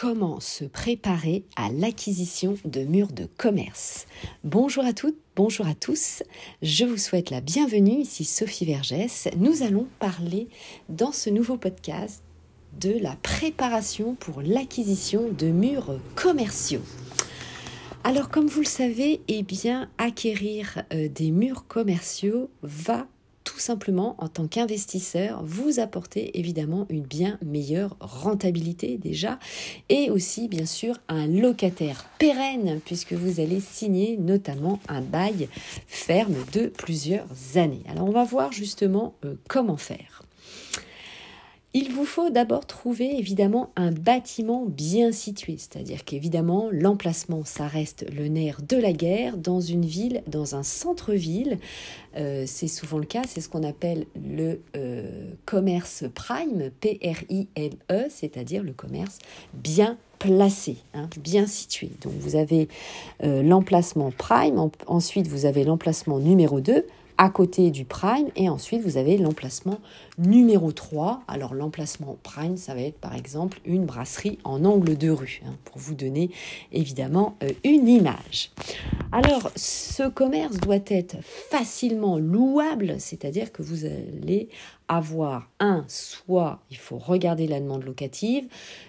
comment se préparer à l'acquisition de murs de commerce. Bonjour à toutes, bonjour à tous. Je vous souhaite la bienvenue. Ici Sophie Vergès. Nous allons parler dans ce nouveau podcast de la préparation pour l'acquisition de murs commerciaux. Alors comme vous le savez, eh bien acquérir euh, des murs commerciaux va simplement, en tant qu'investisseur, vous apporter évidemment une bien meilleure rentabilité déjà et aussi bien sûr un locataire pérenne puisque vous allez signer notamment un bail ferme de plusieurs années. Alors on va voir justement euh, comment faire. Il vous faut d'abord trouver évidemment un bâtiment bien situé, c'est-à-dire qu'évidemment l'emplacement, ça reste le nerf de la guerre dans une ville, dans un centre-ville. Euh, c'est souvent le cas, c'est ce qu'on appelle le euh, commerce prime, P-R-I-M-E, c'est-à-dire le commerce bien placé, hein, bien situé. Donc vous avez euh, l'emplacement prime, ensuite vous avez l'emplacement numéro 2, à côté du prime et ensuite vous avez l'emplacement numéro 3. Alors l'emplacement prime, ça va être par exemple une brasserie en angle de rue, hein, pour vous donner évidemment euh, une image. Alors ce commerce doit être facilement louable, c'est-à-dire que vous allez avoir un, soit il faut regarder la demande locative,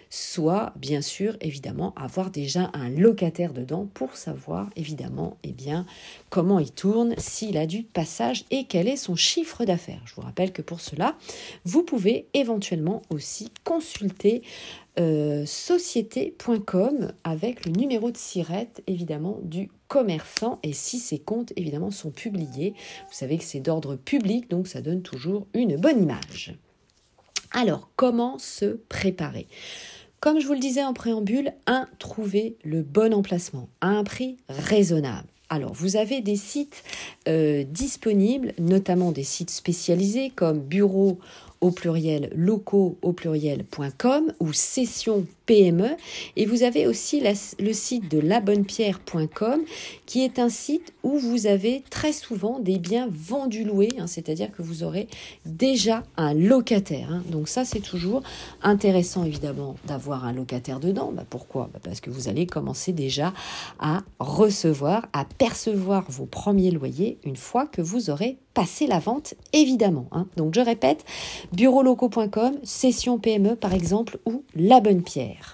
soit bien sûr évidemment avoir déjà un locataire dedans pour savoir évidemment eh bien comment il tourne, s'il a du passage et quel est son chiffre d'affaires. Je vous rappelle que pour cela, vous pouvez éventuellement aussi consulter euh, société.com avec le numéro de sirette évidemment du commerçant et si ces comptes évidemment sont publiés, vous savez que c'est d'ordre public donc ça donne toujours une bonne image. Alors comment se préparer? Comme je vous le disais en préambule, un, trouver le bon emplacement à un prix raisonnable. Alors, vous avez des sites euh, disponibles, notamment des sites spécialisés comme bureau au pluriel locaux au pluriel.com ou session PME. Et vous avez aussi le site de labonnepierre.com qui est un site où vous avez très souvent des biens vendus loués, hein, c'est-à-dire que vous aurez déjà un locataire. Hein. Donc ça, c'est toujours intéressant évidemment d'avoir un locataire dedans. Bah, pourquoi? Bah, Parce que vous allez commencer déjà à recevoir, à percevoir vos premiers loyers une fois que vous aurez passé la vente, évidemment. Hein. Donc je répète, bureaulocaux.com, session PME par exemple, ou la bonne pierre.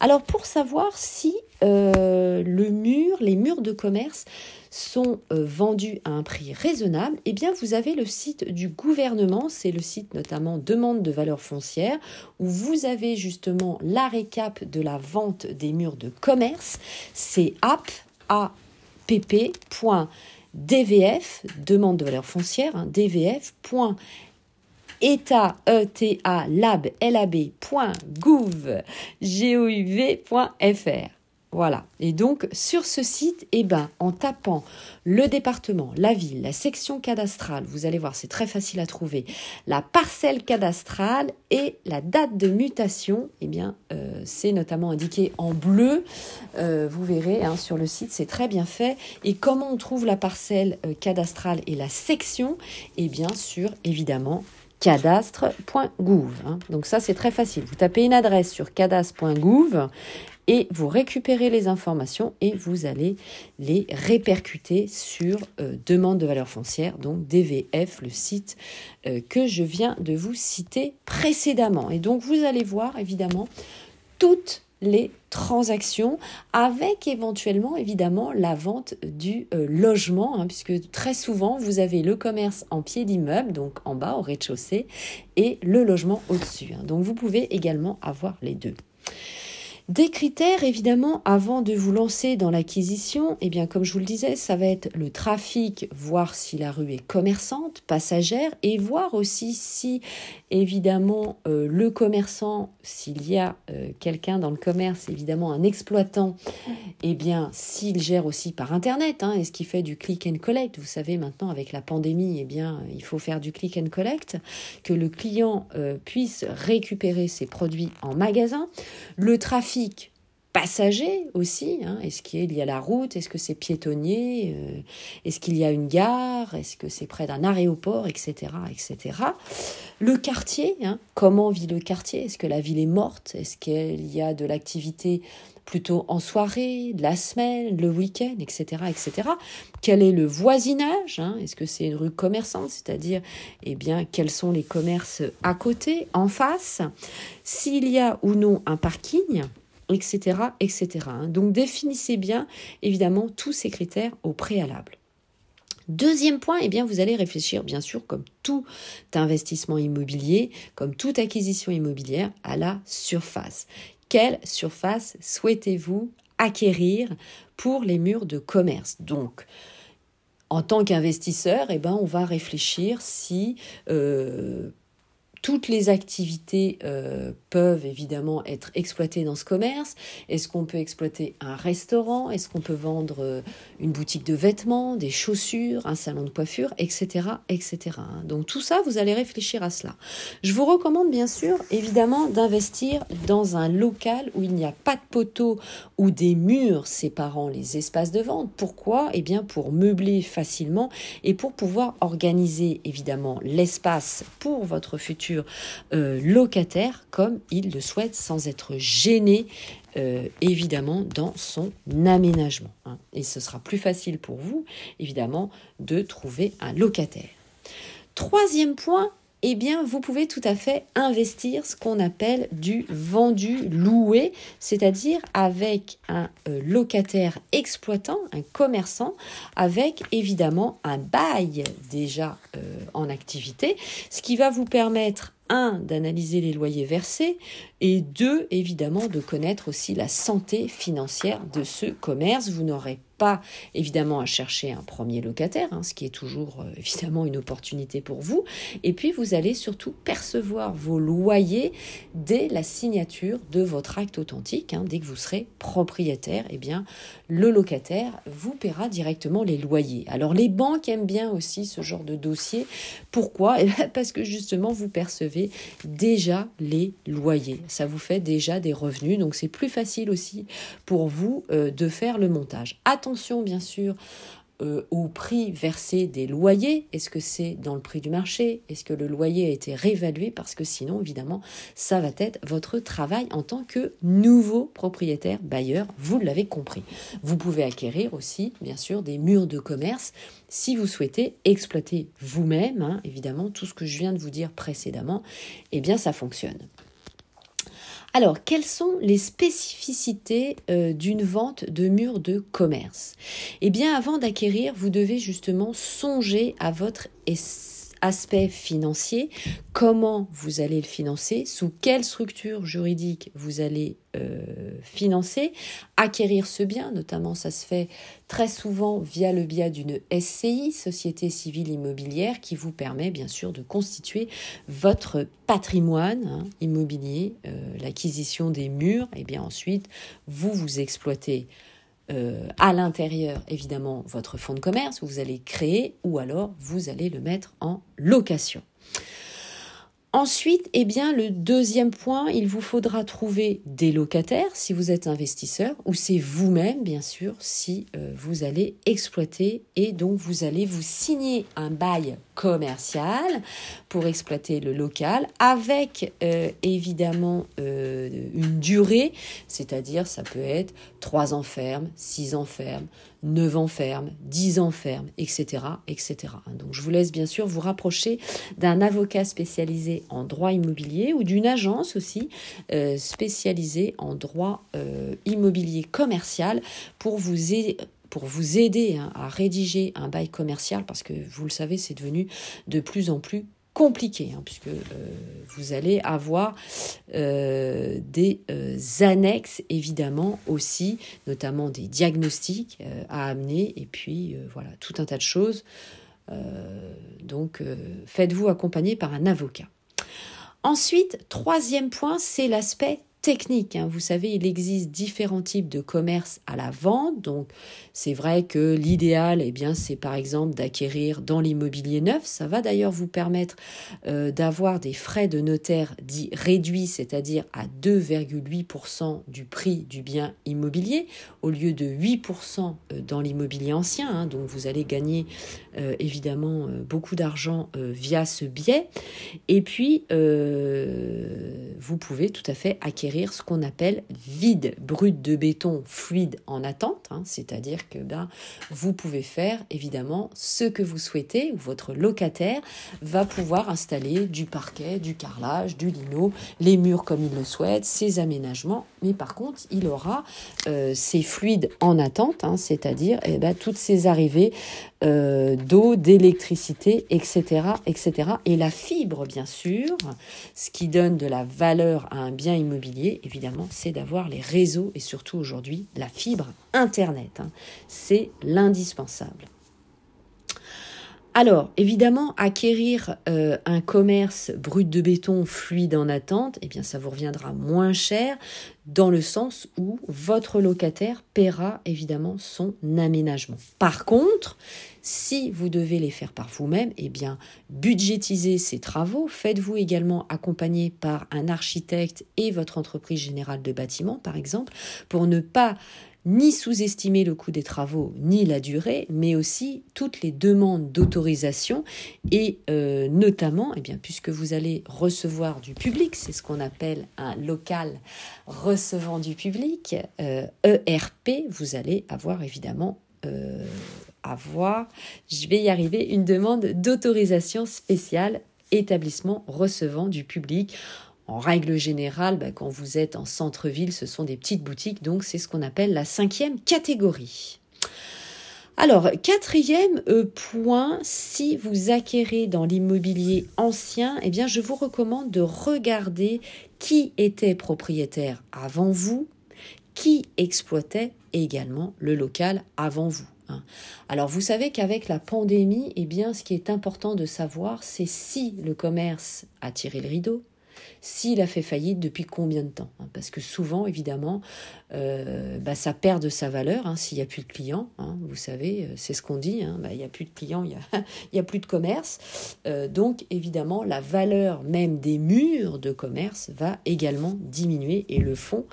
Alors pour savoir si euh, le mur, les murs de commerce sont euh, vendus à un prix raisonnable, eh bien vous avez le site du gouvernement, c'est le site notamment demande de valeur foncière, où vous avez justement la récap de la vente des murs de commerce, c'est app, DVF, demande de valeur foncière, hein, lab, voilà. Et donc, sur ce site, eh ben, en tapant le département, la ville, la section cadastrale, vous allez voir, c'est très facile à trouver, la parcelle cadastrale et la date de mutation, eh bien, euh, c'est notamment indiqué en bleu. Euh, vous verrez, hein, sur le site, c'est très bien fait. Et comment on trouve la parcelle euh, cadastrale et la section? Eh bien, sur, évidemment, cadastre.gouv. Hein. Donc ça, c'est très facile. Vous tapez une adresse sur cadastre.gouv et vous récupérez les informations et vous allez les répercuter sur euh, demande de valeur foncière, donc DVF, le site euh, que je viens de vous citer précédemment. Et donc vous allez voir évidemment toutes les transactions avec éventuellement évidemment la vente du euh, logement hein, puisque très souvent vous avez le commerce en pied d'immeuble donc en bas au rez-de-chaussée et le logement au-dessus hein. donc vous pouvez également avoir les deux des critères, évidemment, avant de vous lancer dans l'acquisition, eh bien, comme je vous le disais, ça va être le trafic, voir si la rue est commerçante, passagère, et voir aussi si, évidemment, euh, le commerçant, s'il y a euh, quelqu'un dans le commerce, évidemment, un exploitant, eh bien, s'il gère aussi par Internet, hein, est-ce qu'il fait du click and collect Vous savez, maintenant, avec la pandémie, eh bien, il faut faire du click and collect, que le client euh, puisse récupérer ses produits en magasin. Le trafic passagers aussi. Hein. Est-ce qu'il y a la route? Est-ce que c'est piétonnier euh, Est-ce qu'il y a une gare? Est-ce que c'est près d'un aéroport? Etc. etc. Le quartier, hein. comment vit le quartier? Est-ce que la ville est morte? Est-ce qu'il y a de l'activité plutôt en soirée, la semaine, le week-end, etc., etc. Quel est le voisinage hein? Est-ce que c'est une rue commerçante, c'est-à-dire, eh bien, quels sont les commerces à côté, en face? S'il y a ou non un parking etc., etc. Hein. Donc définissez bien, évidemment, tous ces critères au préalable. Deuxième point, eh bien, vous allez réfléchir, bien sûr, comme tout investissement immobilier, comme toute acquisition immobilière, à la surface. Quelle surface souhaitez-vous acquérir pour les murs de commerce? Donc, en tant qu'investisseur, eh ben, on va réfléchir si euh, toutes les activités euh, peuvent évidemment être exploitées dans ce commerce. Est-ce qu'on peut exploiter un restaurant? Est-ce qu'on peut vendre euh, une boutique de vêtements, des chaussures, un salon de coiffure, etc., etc. Donc tout ça, vous allez réfléchir à cela. Je vous recommande bien sûr, évidemment, d'investir dans un local où il n'y a pas de poteaux ou des murs séparant les espaces de vente. Pourquoi? Eh bien pour meubler facilement et pour pouvoir organiser évidemment l'espace pour votre futur euh, locataire comme il le souhaite sans être gêné euh, évidemment dans son aménagement. Hein. Et ce sera plus facile pour vous évidemment de trouver un locataire. Troisième point, eh bien, vous pouvez tout à fait investir ce qu'on appelle du vendu loué, c'est-à-dire avec un euh, locataire exploitant, un commerçant, avec évidemment un bail déjà euh, en activité, ce qui va vous permettre un, d'analyser les loyers versés et deux, évidemment, de connaître aussi la santé financière de ce commerce. Vous n'aurez pas évidemment à chercher un premier locataire, hein, ce qui est toujours euh, évidemment une opportunité pour vous. Et puis vous allez surtout percevoir vos loyers dès la signature de votre acte authentique. Hein. dès que vous serez propriétaire, eh bien le locataire vous paiera directement les loyers. Alors les banques aiment bien aussi ce genre de dossier. Pourquoi? Eh Parce que justement vous percevez déjà les loyers. Ça vous fait déjà des revenus, donc c'est plus facile aussi pour vous euh, de faire le montage bien sûr euh, au prix versé des loyers. Est-ce que c'est dans le prix du marché? Est-ce que le loyer a été réévalué? Parce que sinon, évidemment, ça va être votre travail en tant que nouveau propriétaire bailleur. Vous l'avez compris. Vous pouvez acquérir aussi, bien sûr, des murs de commerce si vous souhaitez exploiter vous-même, hein, évidemment, tout ce que je viens de vous dire précédemment, eh bien, ça fonctionne. Alors, quelles sont les spécificités euh, d'une vente de murs de commerce? Eh bien, avant d'acquérir, vous devez justement songer à votre aspect financier, comment vous allez le financer, sous quelle structure juridique vous allez euh, financer, acquérir ce bien, notamment ça se fait très souvent via le biais d'une SCI, Société Civile Immobilière, qui vous permet bien sûr de constituer votre patrimoine hein, immobilier, euh, l'acquisition des murs, et bien ensuite vous vous exploitez euh, à l'intérieur, évidemment, votre fonds de commerce, vous allez créer ou alors vous allez le mettre en location. Ensuite, eh bien, le deuxième point, il vous faudra trouver des locataires si vous êtes investisseur ou c'est vous-même, bien sûr, si euh, vous allez exploiter et donc vous allez vous signer un bail commercial exploiter le local avec euh, évidemment euh, une durée, c'est-à-dire ça peut être trois ans ferme, six ans ferme, 9 ans ferme, 10 ans ferme, etc., etc. Donc je vous laisse bien sûr vous rapprocher d'un avocat spécialisé en droit immobilier ou d'une agence aussi euh, spécialisée en droit immobilier commercial pour vous aider pour vous aider hein, à rédiger un bail commercial, parce que vous le savez, c'est devenu de plus en plus compliqué, hein, puisque euh, vous allez avoir euh, des euh, annexes, évidemment, aussi, notamment des diagnostics à amener, et puis voilà, tout un tas de choses. donc, faites-vous accompagner par un avocat. Ensuite, troisième point, c'est l'aspect technique. Hein. Vous savez, il existe différents types de commerce à la vente. Donc, c'est vrai que l'idéal, eh bien, c'est par exemple d'acquérir dans l'immobilier neuf. Ça va d'ailleurs vous permettre euh, d'avoir des frais de notaire dits réduits, c'est-à-dire à, 2,8% du prix du bien immobilier au lieu de 8% euh, dans l'immobilier ancien. Hein. Donc, vous allez gagner évidemment beaucoup d'argent via ce biais. Et puis, vous pouvez tout à fait acquérir ce qu'on appelle vide brut de béton fluide en attente, hein. c'est-à-dire que ben, vous pouvez faire évidemment ce que vous souhaitez, ou votre locataire va pouvoir installer du parquet, du carrelage, du lino, les murs comme il le souhaite, ses aménagements, mais par contre il aura euh, ces fluides en attente, hein, c'est-à-dire eh ben, toutes ces arrivées euh, d'eau, d'électricité, etc., etc. Et la fibre, bien sûr, ce qui donne de la valeur à un bien immobilier, évidemment, c'est d'avoir les réseaux et surtout aujourd'hui la fibre Internet. Hein. C'est l'indispensable. Alors, évidemment, acquérir euh, un commerce brut de béton fluide en attente, eh bien, ça vous reviendra moins cher dans le sens où votre locataire paiera évidemment son aménagement. Par contre, si vous devez les faire par vous-même, eh bien, budgétisez ces travaux. Faites-vous également accompagner par un architecte et votre entreprise générale de bâtiment, par exemple, pour ne pas ni sous-estimer le coût des travaux ni la durée, mais aussi toutes les demandes d'autorisation. Et euh, notamment, eh puisque vous allez recevoir du public, c'est ce qu'on appelle un local recevant du public, ERP, euh, e vous allez avoir évidemment euh, avoir, je vais y arriver, une demande d'autorisation spéciale établissement recevant du public en règle générale, bah, quand vous êtes en centre-ville, ce sont des petites boutiques, donc c'est ce qu'on appelle la cinquième catégorie. Alors, quatrième euh, point, si vous acquérez dans l'immobilier ancien, eh bien, je vous recommande de regarder qui était propriétaire avant vous, qui exploitait également le local avant vous. Hein. Alors vous savez qu'avec la pandémie, eh bien, ce qui est important de savoir, c'est si le commerce a tiré le rideau, s'il a fait faillite, depuis combien de temps hein, Parce que souvent, évidemment, euh, bah, ça perd de sa valeur hein, s'il n'y a plus de clients. Hein, vous savez, euh, c'est ce qu'on dit, bah, il n'y a plus de clients, il n'y a, plus de commerce. Euh, donc, évidemment, la valeur même des murs de commerce va également diminuer et le fonds,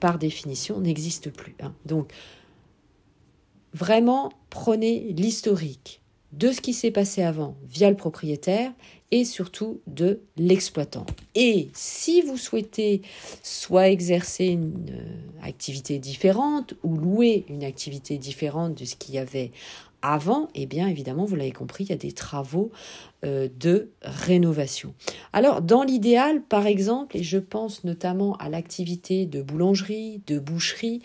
par définition, n'existe plus. Donc, vraiment, prenez l'historique de ce qui s'est passé avant via le propriétaire et surtout de l'exploitant. Et si vous souhaitez soit exercer une euh, activité différente ou louer une activité différente de ce qu'il y avait avant, eh bien évidemment, vous l'avez compris, il y a des travaux euh, de rénovation. Alors dans l'idéal, par exemple, et je pense notamment à l'activité de boulangerie, de boucherie,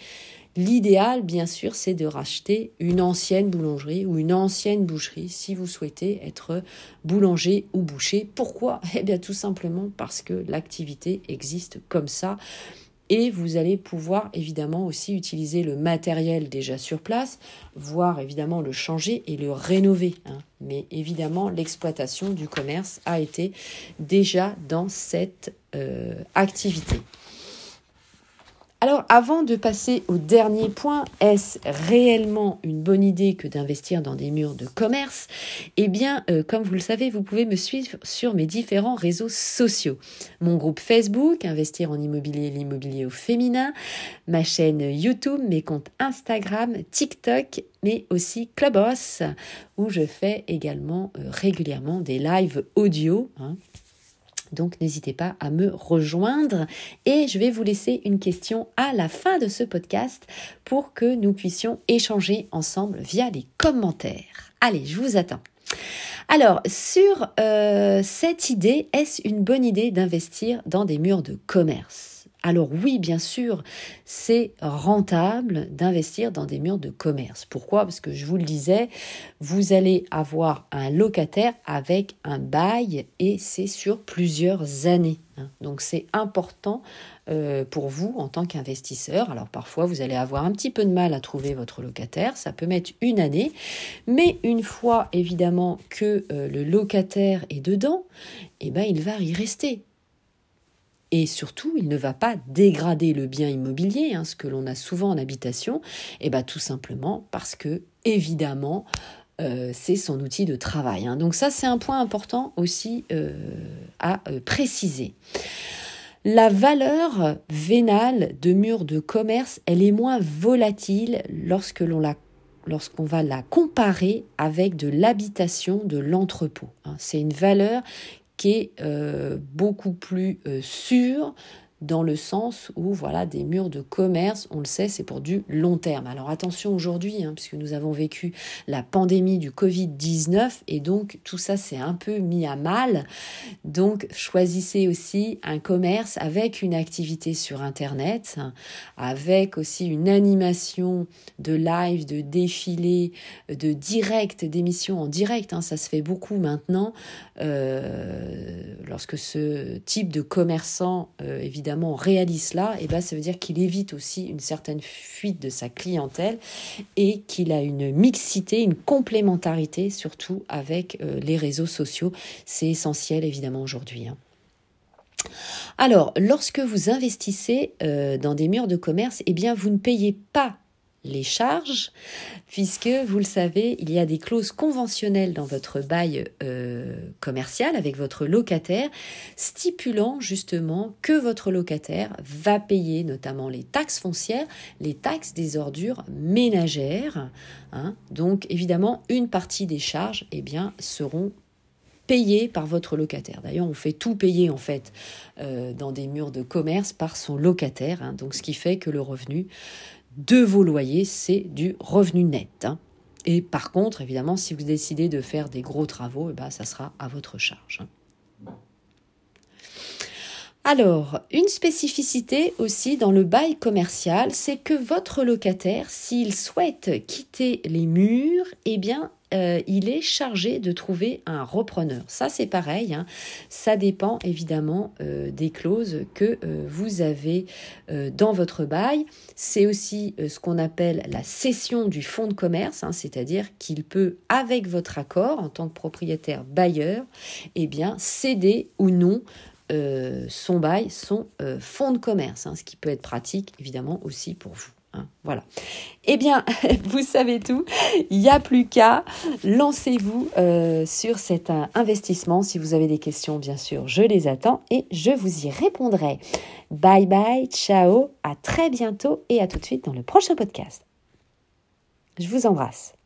L'idéal, bien sûr, c'est de racheter une ancienne boulangerie ou une ancienne boucherie si vous souhaitez être boulanger ou boucher. Pourquoi? Eh bien, tout simplement parce que l'activité existe comme ça. Et vous allez pouvoir évidemment aussi utiliser le matériel déjà sur place, voire évidemment le changer et le rénover. Hein. Mais évidemment, l'exploitation du commerce a été déjà dans cette euh, activité. Alors, avant de passer au dernier point, est-ce réellement une bonne idée que d'investir dans des murs de commerce? Eh bien, euh, comme vous le savez, vous pouvez me suivre sur mes différents réseaux sociaux. Mon groupe Facebook, Investir en immobilier, l'immobilier au féminin, ma chaîne YouTube, mes comptes Instagram, TikTok, mais aussi Clubhouse, où je fais également euh, régulièrement des lives audio. Hein, donc n'hésitez pas à me rejoindre et je vais vous laisser une question à la fin de ce podcast pour que nous puissions échanger ensemble via les commentaires. Allez, je vous attends. Alors, sur euh, cette idée, est-ce une bonne idée d'investir dans des murs de commerce? Alors oui, bien sûr, c'est rentable d'investir dans des murs de commerce. Pourquoi? Parce que je vous le disais, vous allez avoir un locataire avec un bail et c'est sur plusieurs années. Hein. Donc c'est important euh, pour vous en tant qu'investisseur. Alors parfois vous allez avoir un petit peu de mal à trouver votre locataire, ça peut mettre une année, mais une fois évidemment que euh, le locataire est dedans, eh ben, il va y rester et surtout, il ne va pas dégrader le bien immobilier, hein, ce que l'on a souvent en habitation, et bien tout simplement parce que, évidemment, euh, c'est son outil de travail. Hein. Donc ça, c'est un point important aussi euh, à euh, préciser. La valeur vénale de murs de commerce, elle est moins volatile lorsque l'on la lorsqu'on va la comparer avec de l'habitation de l'entrepôt. Hein. C'est une valeur est beaucoup plus sûre dans le sens où voilà des murs de commerce, on le sait, c'est pour du long terme. Alors attention aujourd'hui, hein, puisque nous avons vécu la pandémie du Covid-19 et donc tout ça c'est un peu mis à mal. Donc choisissez aussi un commerce avec une activité sur Internet, avec aussi une animation de live, de défilé, de direct, d'émissions en direct. Hein, ça se fait beaucoup maintenant euh, lorsque ce type de commerçant, euh, évidemment, réalise cela, eh ben, ça veut dire qu'il évite aussi une certaine fuite de sa clientèle et qu'il a une mixité, une complémentarité surtout avec euh, les réseaux sociaux. C'est essentiel évidemment aujourd'hui. Hein. Alors, lorsque vous investissez euh, dans des murs de commerce, eh bien, vous ne payez pas les charges, puisque vous le savez, il y a des clauses conventionnelles dans votre bail euh, commercial avec votre locataire, stipulant justement que votre locataire va payer notamment les taxes foncières, les taxes des ordures ménagères. Hein. Donc évidemment, une partie des charges eh bien, seront payées par votre locataire. D'ailleurs, on fait tout payer en fait euh, dans des murs de commerce par son locataire. Hein. donc, ce qui fait que le revenu de vos loyers, c'est du revenu net. Hein. Et par contre, évidemment, si vous décidez de faire des gros travaux, eh ben, ça sera à votre charge. Alors, une spécificité aussi dans le bail commercial, c'est que votre locataire, s'il souhaite quitter les murs, eh bien, euh, il est chargé de trouver un repreneur. Ça, c'est pareil. Hein. Ça dépend évidemment euh, des clauses que euh, vous avez dans votre bail. C'est aussi ce qu'on appelle la cession du fonds de commerce, hein, c'est-à-dire qu'il peut, avec votre accord en tant que propriétaire bailleur, eh bien, céder ou non son bail, son fonds de commerce, hein, ce qui peut être pratique évidemment aussi pour vous. Hein, voilà. Eh bien, vous savez tout. Il n'y a plus qu'à. Lancez-vous euh, sur cet euh, investissement. Si vous avez des questions, bien sûr, je les attends et je vous y répondrai. Bye bye, ciao, à très bientôt et à tout de suite dans le prochain podcast. Je vous embrasse.